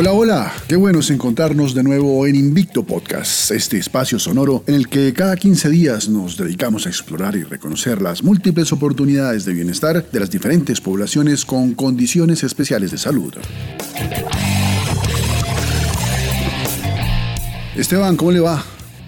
Hola, hola, qué bueno es encontrarnos de nuevo en Invicto Podcast, este espacio sonoro en el que cada 15 días nos dedicamos a explorar y reconocer las múltiples oportunidades de bienestar de las diferentes poblaciones con condiciones especiales de salud. Esteban, ¿cómo le va?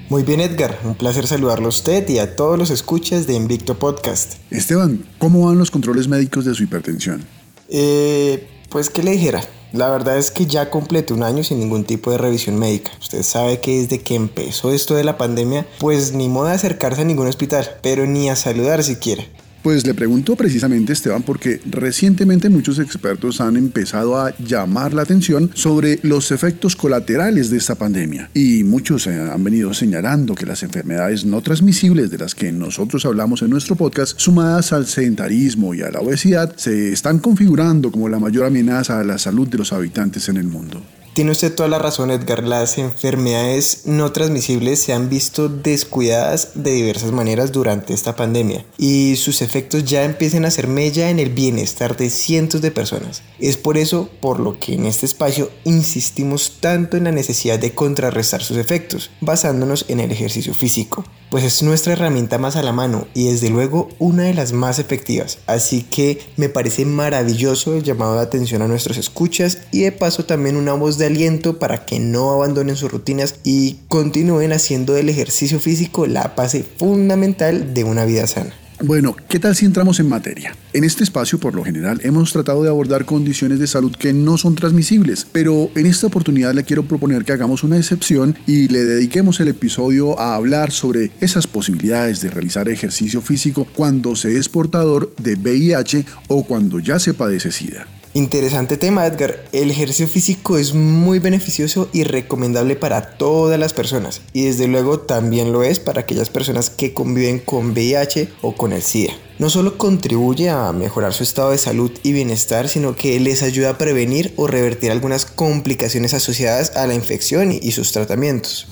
Muy bien Edgar, un placer saludarlo a usted y a todos los escuchas de Invicto Podcast. Esteban, ¿cómo van los controles médicos de su hipertensión? Eh, pues qué le dijera, la verdad es que ya completé un año sin ningún tipo de revisión médica. Usted sabe que desde que empezó esto de la pandemia, pues ni modo de acercarse a ningún hospital, pero ni a saludar siquiera. Pues le pregunto precisamente, Esteban, porque recientemente muchos expertos han empezado a llamar la atención sobre los efectos colaterales de esta pandemia. Y muchos eh, han venido señalando que las enfermedades no transmisibles de las que nosotros hablamos en nuestro podcast, sumadas al sedentarismo y a la obesidad, se están configurando como la mayor amenaza a la salud de los habitantes en el mundo. Tiene usted toda la razón, Edgar. Las enfermedades no transmisibles se han visto descuidadas de diversas maneras durante esta pandemia y sus efectos ya empiezan a ser mella en el bienestar de cientos de personas. Es por eso por lo que en este espacio insistimos tanto en la necesidad de contrarrestar sus efectos, basándonos en el ejercicio físico, pues es nuestra herramienta más a la mano y desde luego una de las más efectivas. Así que me parece maravilloso el llamado de atención a nuestros escuchas y de paso también una voz de aliento para que no abandonen sus rutinas y continúen haciendo del ejercicio físico la base fundamental de una vida sana. Bueno, ¿qué tal si entramos en materia? En este espacio, por lo general, hemos tratado de abordar condiciones de salud que no son transmisibles, pero en esta oportunidad le quiero proponer que hagamos una excepción y le dediquemos el episodio a hablar sobre esas posibilidades de realizar ejercicio físico cuando se es portador de VIH o cuando ya se padece SIDA. Interesante tema, Edgar. El ejercicio físico es muy beneficioso y recomendable para todas las personas y desde luego también lo es para aquellas personas que conviven con VIH o con el SIDA. No solo contribuye a mejorar su estado de salud y bienestar, sino que les ayuda a prevenir o revertir algunas complicaciones asociadas a la infección y sus tratamientos.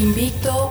Invicto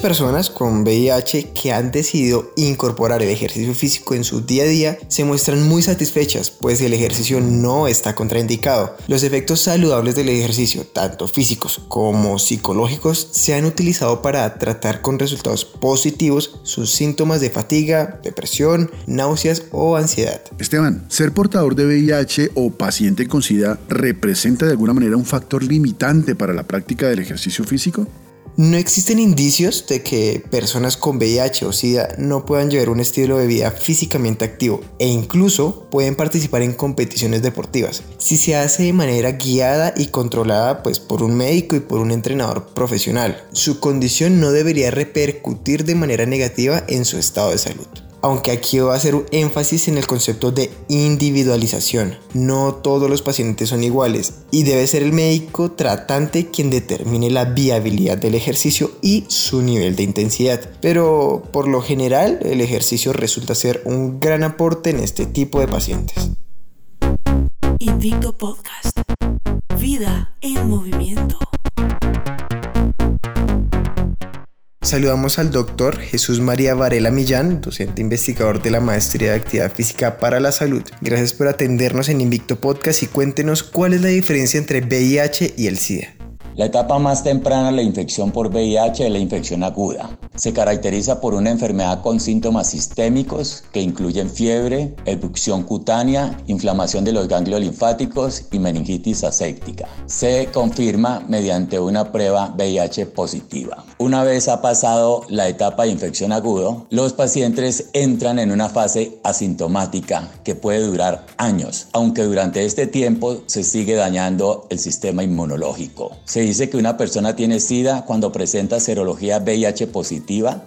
Personas con VIH que han decidido incorporar el ejercicio físico en su día a día se muestran muy satisfechas, pues el ejercicio no está contraindicado. Los efectos saludables del ejercicio, tanto físicos como psicológicos, se han utilizado para tratar con resultados positivos sus síntomas de fatiga, depresión, náuseas o ansiedad. Esteban, ¿ser portador de VIH o paciente con SIDA representa de alguna manera un factor limitante para la práctica del ejercicio físico? No existen indicios de que personas con VIH o SIDA no puedan llevar un estilo de vida físicamente activo e incluso pueden participar en competiciones deportivas si se hace de manera guiada y controlada pues por un médico y por un entrenador profesional. Su condición no debería repercutir de manera negativa en su estado de salud aunque aquí va a hacer un énfasis en el concepto de individualización. No todos los pacientes son iguales y debe ser el médico tratante quien determine la viabilidad del ejercicio y su nivel de intensidad. Pero por lo general el ejercicio resulta ser un gran aporte en este tipo de pacientes. Invicto Podcast. Vida en movimiento. Saludamos al doctor Jesús María Varela Millán, docente investigador de la Maestría de Actividad Física para la Salud. Gracias por atendernos en Invicto Podcast y cuéntenos cuál es la diferencia entre VIH y el SIDA. La etapa más temprana de la infección por VIH es la infección aguda. Se caracteriza por una enfermedad con síntomas sistémicos que incluyen fiebre, erupción cutánea, inflamación de los ganglios linfáticos y meningitis aséptica. Se confirma mediante una prueba VIH positiva. Una vez ha pasado la etapa de infección agudo, los pacientes entran en una fase asintomática que puede durar años, aunque durante este tiempo se sigue dañando el sistema inmunológico. Se dice que una persona tiene SIDA cuando presenta serología VIH positiva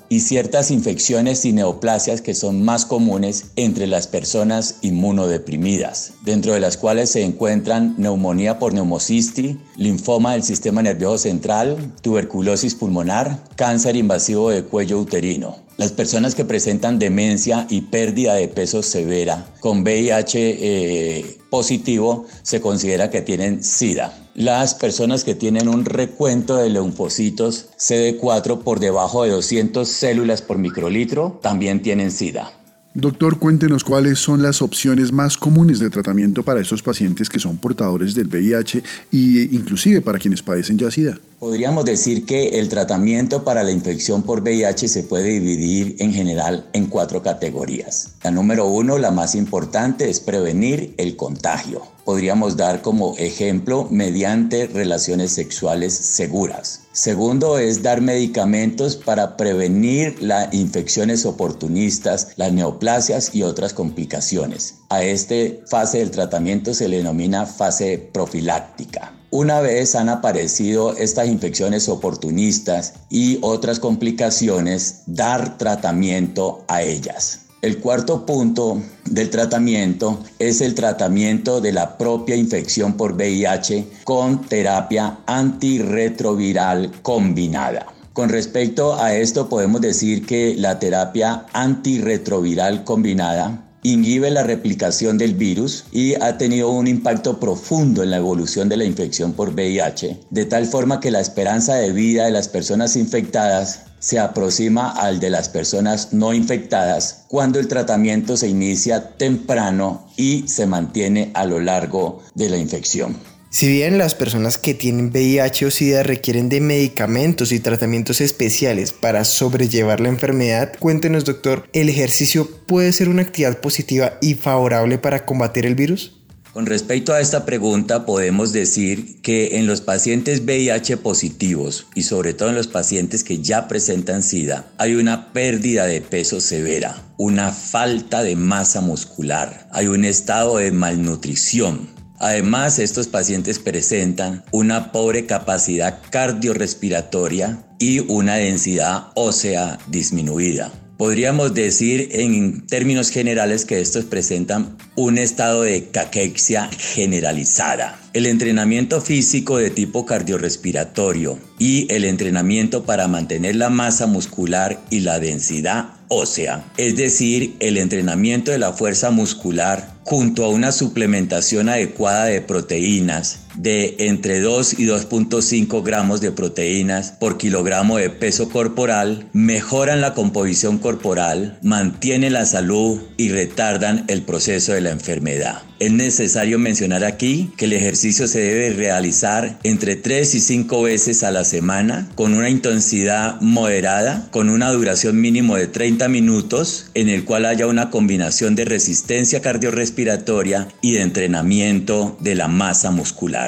y ciertas infecciones y neoplasias que son más comunes entre las personas inmunodeprimidas, dentro de las cuales se encuentran neumonía por neumocistis, linfoma del sistema nervioso central, tuberculosis pulmonar, cáncer invasivo de cuello uterino. Las personas que presentan demencia y pérdida de peso severa con VIH eh, positivo se considera que tienen SIDA. Las personas que tienen un recuento de leucocitos CD4 por debajo de 200 células por microlitro también tienen SIDA. Doctor, cuéntenos cuáles son las opciones más comunes de tratamiento para estos pacientes que son portadores del VIH e inclusive para quienes padecen ya SIDA. Podríamos decir que el tratamiento para la infección por VIH se puede dividir en general en cuatro categorías. La número uno, la más importante, es prevenir el contagio. Podríamos dar como ejemplo mediante relaciones sexuales seguras. Segundo es dar medicamentos para prevenir las infecciones oportunistas, las neoplasias y otras complicaciones. A esta fase del tratamiento se le denomina fase profiláctica. Una vez han aparecido estas infecciones oportunistas y otras complicaciones, dar tratamiento a ellas. El cuarto punto del tratamiento es el tratamiento de la propia infección por VIH con terapia antirretroviral combinada. Con respecto a esto podemos decir que la terapia antirretroviral combinada inhibe la replicación del virus y ha tenido un impacto profundo en la evolución de la infección por VIH, de tal forma que la esperanza de vida de las personas infectadas se aproxima al de las personas no infectadas cuando el tratamiento se inicia temprano y se mantiene a lo largo de la infección. Si bien las personas que tienen VIH o SIDA requieren de medicamentos y tratamientos especiales para sobrellevar la enfermedad, cuéntenos doctor, ¿el ejercicio puede ser una actividad positiva y favorable para combatir el virus? Con respecto a esta pregunta, podemos decir que en los pacientes VIH positivos y sobre todo en los pacientes que ya presentan SIDA, hay una pérdida de peso severa, una falta de masa muscular, hay un estado de malnutrición, Además, estos pacientes presentan una pobre capacidad cardiorrespiratoria y una densidad ósea disminuida. Podríamos decir en términos generales que estos presentan un estado de caquexia generalizada. El entrenamiento físico de tipo cardiorrespiratorio y el entrenamiento para mantener la masa muscular y la densidad ósea, es decir, el entrenamiento de la fuerza muscular junto a una suplementación adecuada de proteínas de entre 2 y 2.5 gramos de proteínas por kilogramo de peso corporal, mejoran la composición corporal, mantienen la salud y retardan el proceso de la enfermedad. Es necesario mencionar aquí que el ejercicio se debe realizar entre 3 y 5 veces a la semana con una intensidad moderada, con una duración mínimo de 30 minutos, en el cual haya una combinación de resistencia cardiorrespiratoria y de entrenamiento de la masa muscular.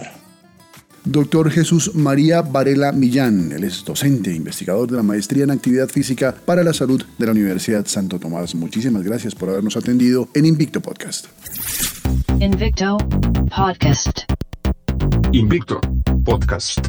Doctor Jesús María Varela Millán, él es docente e investigador de la Maestría en Actividad Física para la Salud de la Universidad Santo Tomás. Muchísimas gracias por habernos atendido en Invicto Podcast. Invicto Podcast. Invicto Podcast.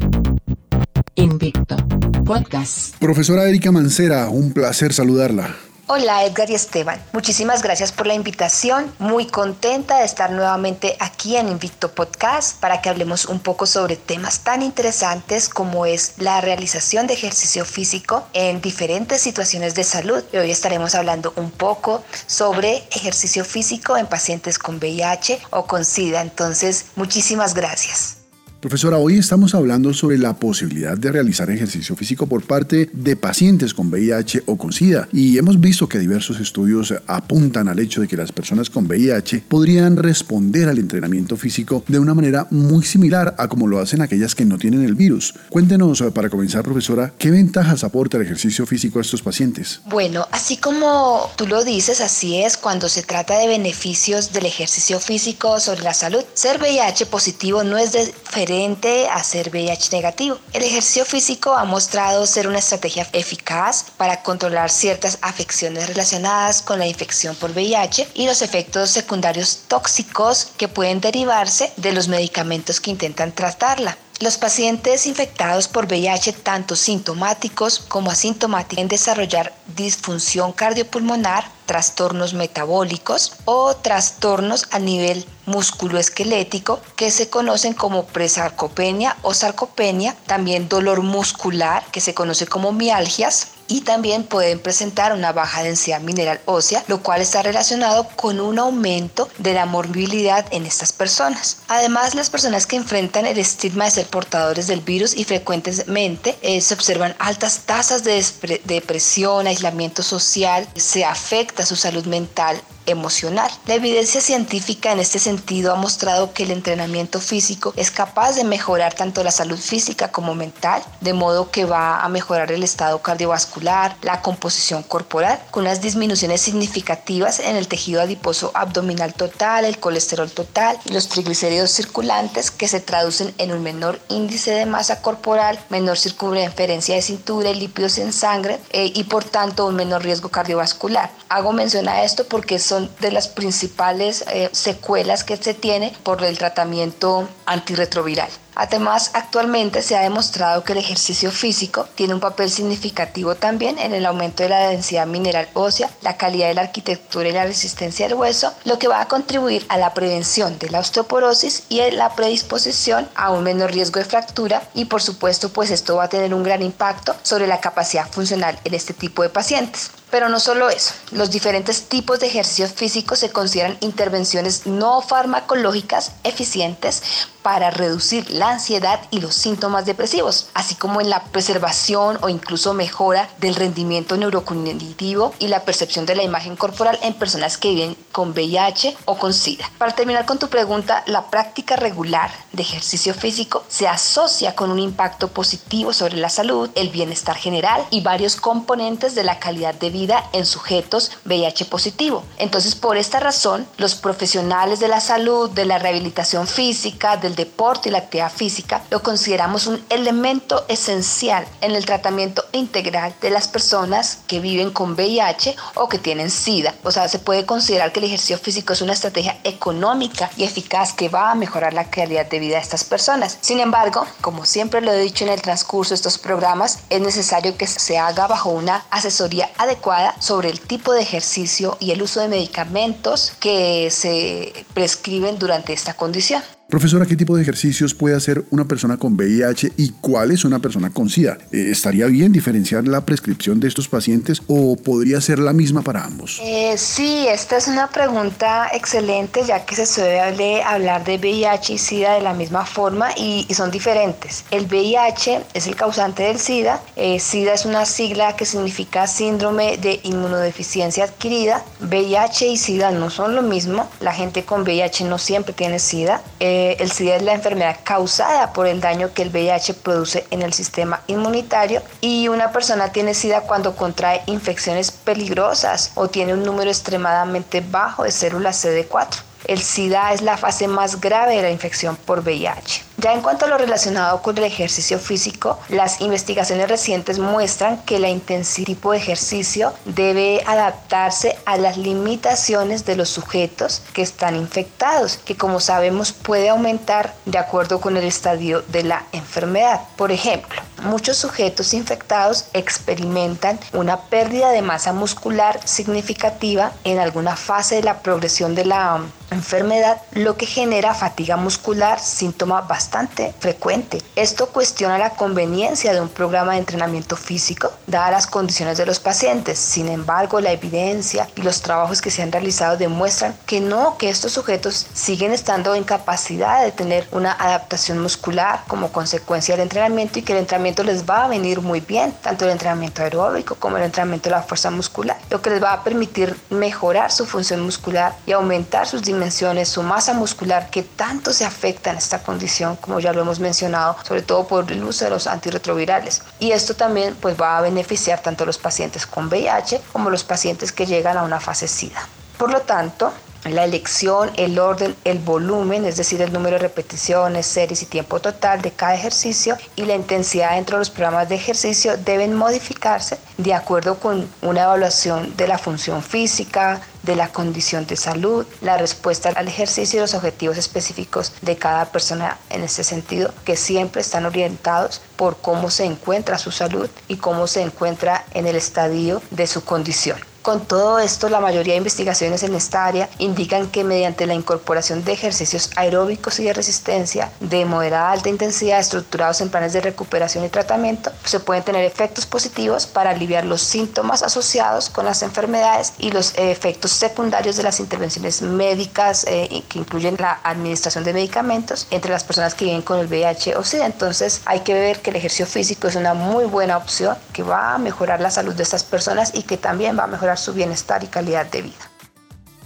Invicto Podcast. Profesora Erika Mancera, un placer saludarla. Hola Edgar y Esteban, muchísimas gracias por la invitación, muy contenta de estar nuevamente aquí en Invicto Podcast para que hablemos un poco sobre temas tan interesantes como es la realización de ejercicio físico en diferentes situaciones de salud. Hoy estaremos hablando un poco sobre ejercicio físico en pacientes con VIH o con SIDA, entonces muchísimas gracias. Profesora, hoy estamos hablando sobre la posibilidad de realizar ejercicio físico por parte de pacientes con VIH o con SIDA y hemos visto que diversos estudios apuntan al hecho de que las personas con VIH podrían responder al entrenamiento físico de una manera muy similar a como lo hacen aquellas que no tienen el virus. Cuéntenos, para comenzar, profesora, ¿qué ventajas aporta el ejercicio físico a estos pacientes? Bueno, así como tú lo dices, así es cuando se trata de beneficios del ejercicio físico sobre la salud. Ser VIH positivo no es diferente a ser VIH negativo. El ejercicio físico ha mostrado ser una estrategia eficaz para controlar ciertas afecciones relacionadas con la infección por VIH y los efectos secundarios tóxicos que pueden derivarse de los medicamentos que intentan tratarla. Los pacientes infectados por VIH, tanto sintomáticos como asintomáticos, pueden desarrollar disfunción cardiopulmonar, trastornos metabólicos o trastornos a nivel musculoesquelético que se conocen como presarcopenia o sarcopenia, también dolor muscular que se conoce como mialgias y también pueden presentar una baja densidad mineral ósea, lo cual está relacionado con un aumento de la morbilidad en estas personas. Además, las personas que enfrentan el estigma de ser portadores del virus y frecuentemente eh, se observan altas tasas de depresión, aislamiento social, se afecta su salud mental emocional. La evidencia científica en este sentido ha mostrado que el entrenamiento físico es capaz de mejorar tanto la salud física como mental, de modo que va a mejorar el estado cardiovascular, la composición corporal, con unas disminuciones significativas en el tejido adiposo abdominal total, el colesterol total y los triglicéridos circulantes que se traducen en un menor índice de masa corporal, menor circunferencia de cintura y lípidos en sangre eh, y por tanto un menor riesgo cardiovascular. Hago mención a esto porque son de las principales eh, secuelas que se tiene por el tratamiento antirretroviral. Además, actualmente se ha demostrado que el ejercicio físico tiene un papel significativo también en el aumento de la densidad mineral ósea, la calidad de la arquitectura y la resistencia del hueso, lo que va a contribuir a la prevención de la osteoporosis y la predisposición a un menor riesgo de fractura y por supuesto pues esto va a tener un gran impacto sobre la capacidad funcional en este tipo de pacientes. Pero no solo eso, los diferentes tipos de ejercicios físicos se consideran intervenciones no farmacológicas eficientes para reducir la ansiedad y los síntomas depresivos, así como en la preservación o incluso mejora del rendimiento neurocognitivo y la percepción de la imagen corporal en personas que viven con VIH o con SIDA. Para terminar con tu pregunta, la práctica regular de ejercicio físico se asocia con un impacto positivo sobre la salud, el bienestar general y varios componentes de la calidad de vida en sujetos VIH positivo. Entonces, por esta razón, los profesionales de la salud, de la rehabilitación física, del deporte y la actividad física lo consideramos un elemento esencial en el tratamiento integral de las personas que viven con VIH o que tienen SIDA. O sea, se puede considerar que el ejercicio físico es una estrategia económica y eficaz que va a mejorar la calidad de vida de estas personas. Sin embargo, como siempre lo he dicho en el transcurso de estos programas, es necesario que se haga bajo una asesoría adecuada sobre el tipo de ejercicio y el uso de medicamentos que se prescriben durante esta condición. Profesora, ¿qué tipo de ejercicios puede hacer una persona con VIH y cuál es una persona con SIDA? Eh, ¿Estaría bien diferenciar la prescripción de estos pacientes o podría ser la misma para ambos? Eh, sí, esta es una pregunta excelente ya que se suele hablar de VIH y SIDA de la misma forma y, son diferentes. El VIH es el causante del SIDA. Eh, SIDA es una sigla que significa síndrome de inmunodeficiencia adquirida. VIH y SIDA no son lo mismo. La gente con VIH no siempre tiene SIDA. El SIDA es la enfermedad causada por el daño que el VIH produce en el sistema inmunitario y una persona tiene SIDA cuando contrae infecciones peligrosas o tiene un número extremadamente bajo de células CD4. El SIDA es la fase más grave de la infección por VIH. Ya en cuanto a lo relacionado con el ejercicio físico, las investigaciones recientes muestran que la intensidad tipo de ejercicio debe adaptarse a las limitaciones de los sujetos que están infectados, que como sabemos puede aumentar de acuerdo con el estadio de la enfermedad. Por ejemplo, muchos sujetos infectados experimentan una pérdida de masa muscular significativa en alguna fase de la progresión de la enfermedad, lo que genera fatiga muscular, síntoma bastante frecuente. Esto cuestiona la conveniencia de un programa de entrenamiento físico, dadas las condiciones de los pacientes. Sin embargo, la evidencia y los trabajos que se han realizado demuestran que no, que estos sujetos siguen estando en capacidad de tener una adaptación muscular como consecuencia del entrenamiento y que el entrenamiento les va a venir muy bien, tanto el entrenamiento aeróbico como el entrenamiento de la fuerza muscular, lo que les va a permitir mejorar su función muscular y aumentar sus dimensiones, su masa muscular que tanto se afecta en esta condición, como ya lo hemos mencionado, sobre todo por el uso de los antirretrovirales. Y esto también pues va a beneficiar tanto a los pacientes con VIH como los pacientes que llegan a una fase SIDA. Por lo tanto, la elección, el orden, el volumen, es decir, el número de repeticiones, series y tiempo total de cada ejercicio y la intensidad dentro de los programas de ejercicio deben modificarse de acuerdo con una evaluación de la función física, de la condición de salud, la respuesta al ejercicio y los objetivos específicos de cada persona en ese sentido, que siempre están orientados por cómo se encuentra su salud y cómo se encuentra en el estadio de su condición. Con todo esto, la mayoría de investigaciones en esta área indican que mediante la incorporación de ejercicios aeróbicos y de resistencia de moderada a alta intensidad estructurados en planes de recuperación y tratamiento, se pueden tener efectos positivos para aliviar los síntomas asociados con las enfermedades y los efectos secundarios de las intervenciones médicas eh, que incluyen la administración de medicamentos entre las personas que viven con el VIH o SIDA. Entonces hay que ver que el ejercicio físico es una muy buena opción que va a mejorar la salud de estas personas y que también va a mejorar su bienestar y calidad de vida.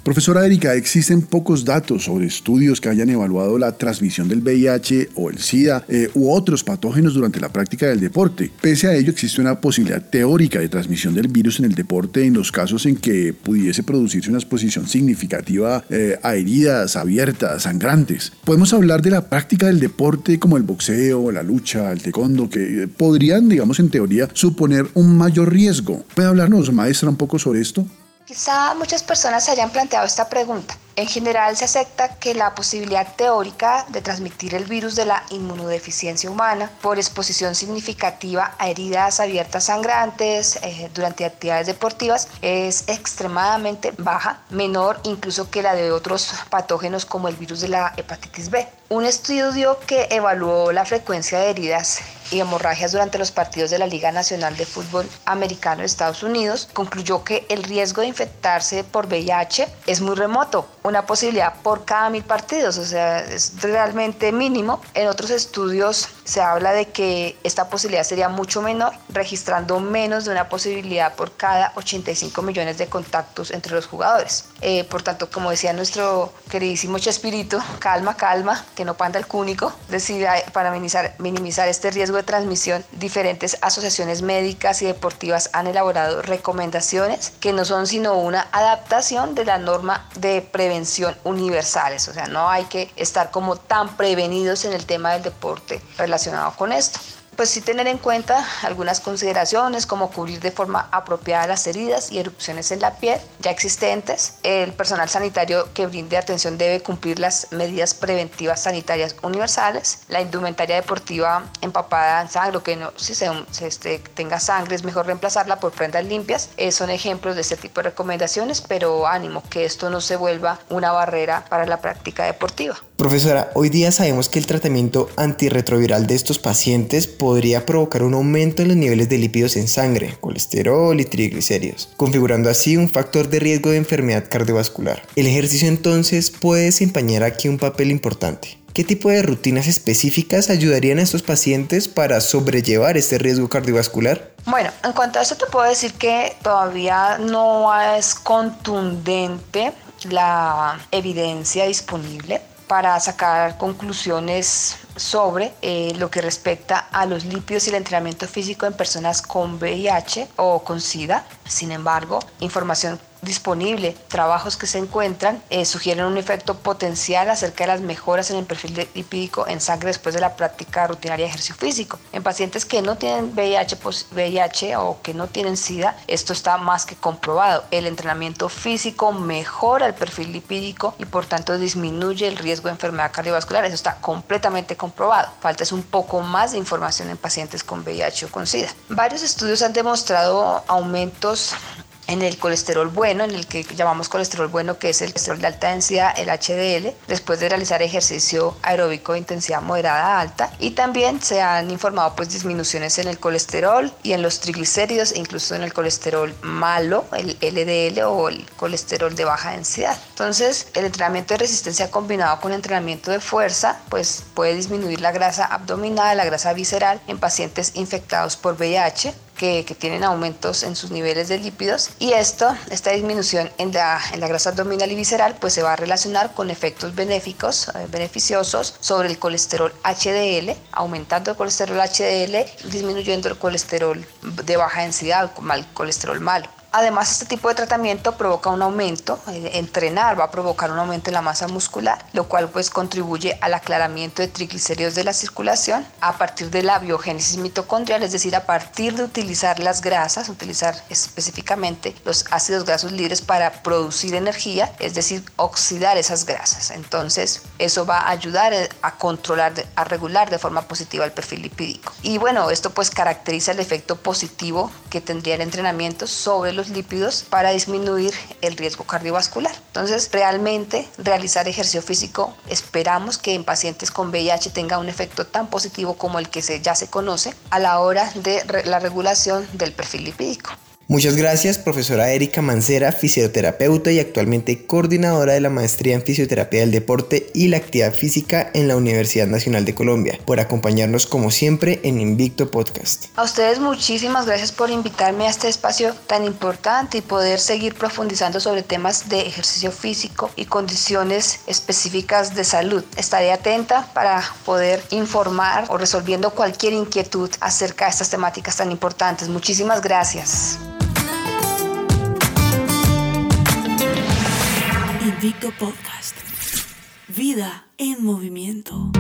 Profesora Erika, existen pocos datos sobre estudios que hayan evaluado la transmisión del VIH o el SIDA eh, u otros patógenos durante la práctica del deporte. Pese a ello, existe una posibilidad teórica de transmisión del virus en el deporte en los casos en que pudiese producirse una exposición significativa eh, a heridas abiertas, sangrantes. Podemos hablar de la práctica del deporte como el boxeo, la lucha, el taekwondo, que podrían, digamos, en teoría, suponer un mayor riesgo. ¿Puede hablarnos, maestra, un poco sobre esto? Quizá muchas personas se hayan planteado esta pregunta. En general se acepta que la posibilidad teórica de transmitir el virus de la inmunodeficiencia humana por exposición significativa a heridas abiertas sangrantes eh, durante actividades deportivas es extremadamente baja, menor incluso que la de otros patógenos como el virus de la hepatitis B. Un estudio que evaluó la frecuencia de heridas y hemorragias durante los partidos de la Liga Nacional de Fútbol Americano de Estados Unidos concluyó que el riesgo de infectarse por VIH es muy remoto, una posibilidad por cada mil partidos, o sea, es realmente mínimo. En otros estudios se habla de que esta posibilidad sería mucho menor, registrando menos de una posibilidad por cada 85 millones de contactos entre los jugadores. Eh, por tanto, como decía nuestro queridísimo Chespirito, calma, calma, que no panda el cúnico, decide para minimizar, minimizar este riesgo de transmisión, diferentes asociaciones médicas y deportivas han elaborado recomendaciones que no son sino una adaptación de la norma de prevención universales. O sea, no hay que estar como tan prevenidos en el tema del deporte relacionado con esto pues sí tener en cuenta algunas consideraciones como cubrir de forma apropiada las heridas y erupciones en la piel ya existentes. El personal sanitario que brinde atención debe cumplir las medidas preventivas sanitarias universales. La indumentaria deportiva empapada en sangre, que no, si se, este, tenga sangre es mejor reemplazarla por prendas limpias. Eh, son ejemplos de este tipo de recomendaciones, pero ánimo, que esto no se vuelva una barrera para la práctica deportiva. Profesora, hoy día sabemos que el tratamiento antirretroviral de estos pacientes podría provocar un aumento en los niveles de lípidos en sangre, colesterol y triglicéridos, configurando así un factor de riesgo de enfermedad cardiovascular. El ejercicio entonces puede desempeñar aquí un papel importante. ¿Qué tipo de rutinas específicas ayudarían a estos pacientes para sobrellevar este riesgo cardiovascular? Bueno, en cuanto a eso te puedo decir que todavía no es contundente la evidencia disponible para sacar conclusiones sobre eh, lo que respecta a los lípidos y el entrenamiento físico en personas con VIH o con SIDA. Sin embargo, información disponible, trabajos que se encuentran, eh, sugieren un efecto potencial acerca de las mejoras en el perfil lipídico en sangre después de la práctica rutinaria de ejercicio físico. En pacientes que no tienen VIH, VIH o que no tienen SIDA, esto está más que comprobado. El entrenamiento físico mejora el perfil lipídico y por tanto disminuye el riesgo de enfermedad cardiovascular. Eso está completamente comprobado. Falta es un poco más de información en pacientes con VIH o con SIDA. Varios estudios han demostrado aumentos en el colesterol bueno, en el que llamamos colesterol bueno, que es el colesterol de alta densidad, el HDL, después de realizar ejercicio aeróbico de intensidad moderada a alta. Y también se han informado pues disminuciones en el colesterol y en los triglicéridos incluso en el colesterol malo, el LDL o el colesterol de baja densidad. Entonces, el entrenamiento de resistencia combinado con entrenamiento de fuerza, pues puede disminuir la grasa abdominal, la grasa visceral en pacientes infectados por VIH que, tienen aumentos en sus niveles de lípidos y esto, esta disminución en la, en la grasa abdominal y visceral pues se va a relacionar con efectos benéficos, eh, beneficiosos sobre el colesterol HDL, aumentando el colesterol HDL, disminuyendo el colesterol de baja densidad, como colesterol malo. Además, este tipo de tratamiento provoca un aumento, eh, entrenar va a provocar un aumento en la masa muscular, lo cual pues contribuye al aclaramiento de triglicéridos de la circulación a partir de la biogénesis mitocondrial, es decir, a partir de utilizar las grasas, utilizar específicamente los ácidos grasos libres para producir energía, es decir, oxidar esas grasas. Entonces, eso va a ayudar eh, a controlar, a regular de forma positiva el perfil lipídico. Y bueno, esto pues caracteriza el efecto positivo que tendría el entrenamiento sobre los lípidos para disminuir el riesgo cardiovascular. Entonces, realmente realizar ejercicio físico esperamos que en pacientes con VIH tenga un efecto tan positivo como el que se, ya se conoce a la hora de la regulación del perfil lipídico. Muchas gracias, profesora Erika Mancera, fisioterapeuta y actualmente coordinadora de la maestría en fisioterapia del deporte y la actividad física en la Universidad Nacional de Colombia, por acompañarnos como siempre en Invicto Podcast. A ustedes muchísimas gracias por invitarme a este espacio tan importante y poder seguir profundizando sobre temas de ejercicio físico y condiciones específicas de salud. Estaré atenta para poder informar o resolviendo cualquier inquietud acerca de estas temáticas tan importantes. Muchísimas gracias. Invicto Podcast. Vida en movimiento.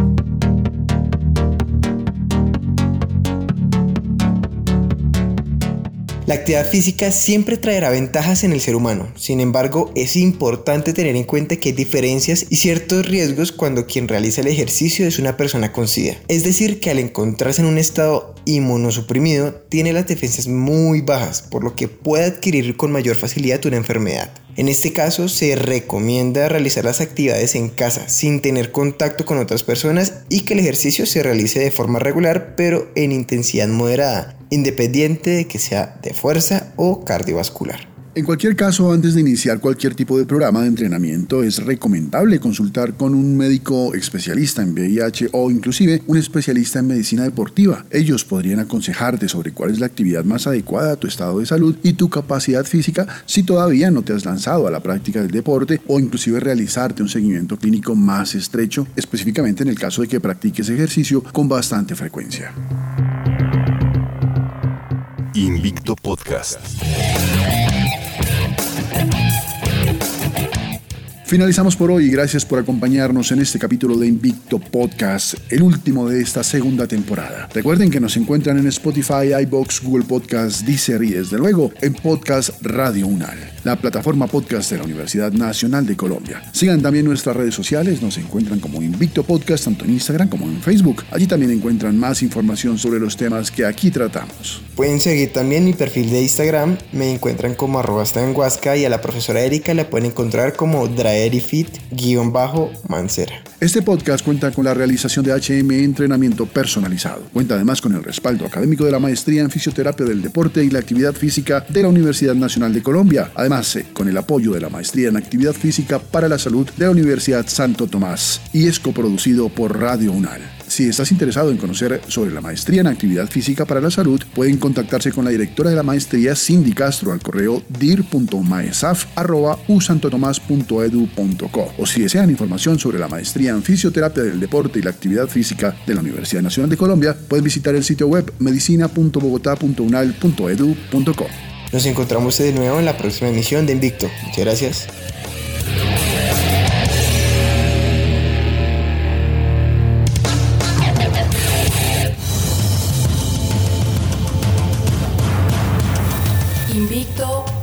La actividad física siempre traerá ventajas en el ser humano, sin embargo es importante tener en cuenta que hay diferencias y ciertos riesgos cuando quien realiza el ejercicio es una persona con SIDA. Es decir, que al encontrarse en un estado inmunosuprimido tiene las defensas muy bajas, por lo que puede adquirir con mayor facilidad una enfermedad. En este caso se recomienda realizar las actividades en casa sin tener contacto con otras personas y que el ejercicio se realice de forma regular pero en intensidad moderada, independiente de que sea de fuerza o cardiovascular. En cualquier caso, antes de iniciar cualquier tipo de programa de entrenamiento, es recomendable consultar con un médico especialista en VIH o inclusive un especialista en medicina deportiva. Ellos podrían aconsejarte sobre cuál es la actividad más adecuada a tu estado de salud y tu capacidad física si todavía no te has lanzado a la práctica del deporte o inclusive realizarte un seguimiento clínico más estrecho, específicamente en el caso de que practiques ejercicio con bastante frecuencia. Invicto Podcast. Finalizamos por hoy. Gracias por acompañarnos en este capítulo de Invicto Podcast, el último de esta segunda temporada. Recuerden que nos encuentran en Spotify, iBox, Google Podcast, Deezer y desde luego en Podcast Radio Unal, la plataforma podcast de la Universidad Nacional de Colombia. Sigan también nuestras redes sociales, nos encuentran como Invicto Podcast tanto en Instagram como en Facebook. Allí también encuentran más información sobre los temas que aquí tratamos. Pueden seguir también mi perfil de Instagram, me encuentran como arroba y a la profesora Erika la pueden encontrar como draerifit-mancera. Este podcast cuenta con la realización de HM Entrenamiento Personalizado. Cuenta además con el respaldo académico de la Maestría en Fisioterapia del Deporte y la Actividad Física de la Universidad Nacional de Colombia. Además, eh, con el apoyo de la Maestría en Actividad Física para la Salud de la Universidad Santo Tomás y es coproducido por Radio UNAL. Si estás interesado en conocer sobre la maestría en actividad física para la salud, pueden contactarse con la directora de la maestría, Cindy Castro, al correo dir.maesaf.usantotomás.edu.co. O si desean información sobre la maestría en fisioterapia del deporte y la actividad física de la Universidad Nacional de Colombia, pueden visitar el sitio web medicina.bogotá.unal.edu.co. Nos encontramos de nuevo en la próxima emisión de Invicto. Muchas gracias.